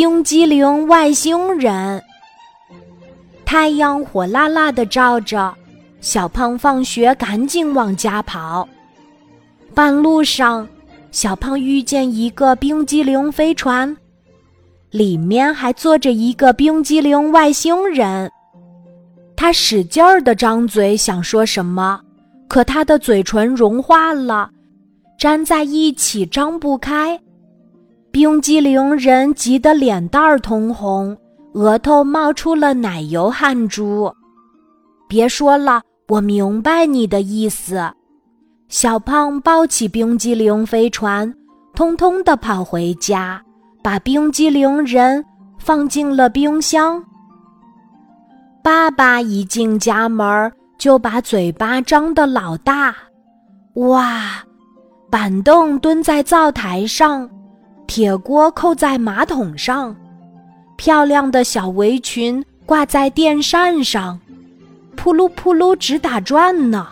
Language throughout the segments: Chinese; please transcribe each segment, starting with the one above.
冰激凌外星人。太阳火辣辣的照着，小胖放学赶紧往家跑。半路上，小胖遇见一个冰激凌飞船，里面还坐着一个冰激凌外星人。他使劲儿的张嘴想说什么，可他的嘴唇融化了，粘在一起张不开。冰激凌人急得脸蛋儿通红。额头冒出了奶油汗珠，别说了，我明白你的意思。小胖抱起冰激凌飞船，通通的跑回家，把冰激凌人放进了冰箱。爸爸一进家门，就把嘴巴张得老大。哇！板凳蹲在灶台上，铁锅扣在马桶上。漂亮的小围裙挂在电扇上，扑噜扑噜直打转呢。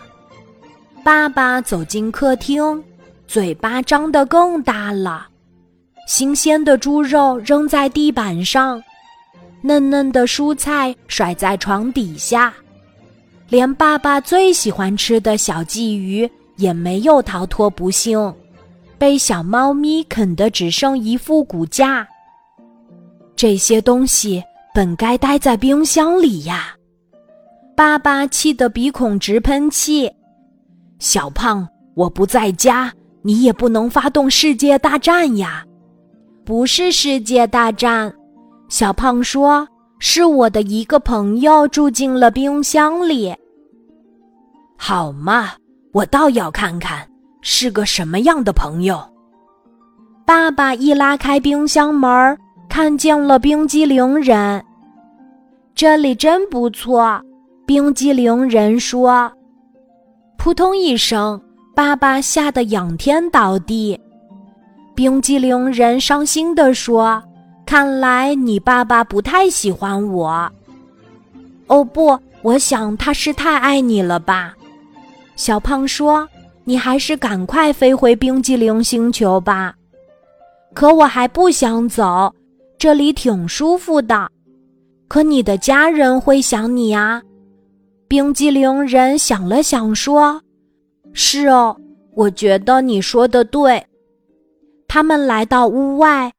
爸爸走进客厅，嘴巴张得更大了。新鲜的猪肉扔在地板上，嫩嫩的蔬菜甩在床底下，连爸爸最喜欢吃的小鲫鱼也没有逃脱不幸，被小猫咪啃得只剩一副骨架。这些东西本该待在冰箱里呀！爸爸气得鼻孔直喷气。小胖，我不在家，你也不能发动世界大战呀！不是世界大战，小胖说，是我的一个朋友住进了冰箱里。好嘛，我倒要看看是个什么样的朋友。爸爸一拉开冰箱门。看见了冰激凌人，这里真不错。冰激凌人说：“扑通一声，爸爸吓得仰天倒地。”冰激凌人伤心地说：“看来你爸爸不太喜欢我。”哦不，我想他是太爱你了吧。小胖说：“你还是赶快飞回冰激凌星球吧。”可我还不想走。这里挺舒服的，可你的家人会想你啊。冰激凌人想了想说：“是哦，我觉得你说的对。”他们来到屋外，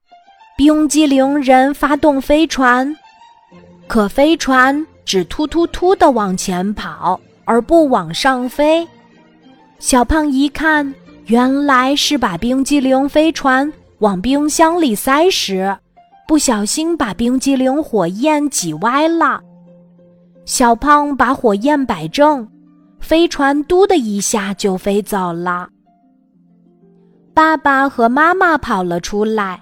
冰激凌人发动飞船，可飞船只突突突的往前跑，而不往上飞。小胖一看，原来是把冰激凌飞船往冰箱里塞时。不小心把冰激凌火焰挤歪了，小胖把火焰摆正，飞船“嘟”的一下就飞走了。爸爸和妈妈跑了出来，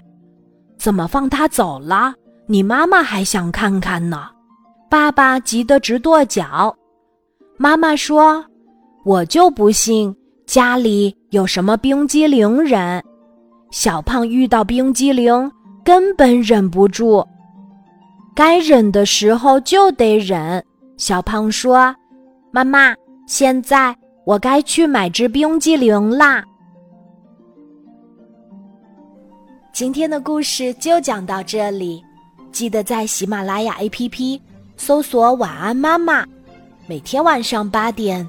怎么放他走了？你妈妈还想看看呢。爸爸急得直跺脚。妈妈说：“我就不信家里有什么冰激凌人。”小胖遇到冰激凌。根本忍不住，该忍的时候就得忍。小胖说：“妈妈，现在我该去买只冰激凌啦。”今天的故事就讲到这里，记得在喜马拉雅 APP 搜索“晚安妈妈”，每天晚上八点，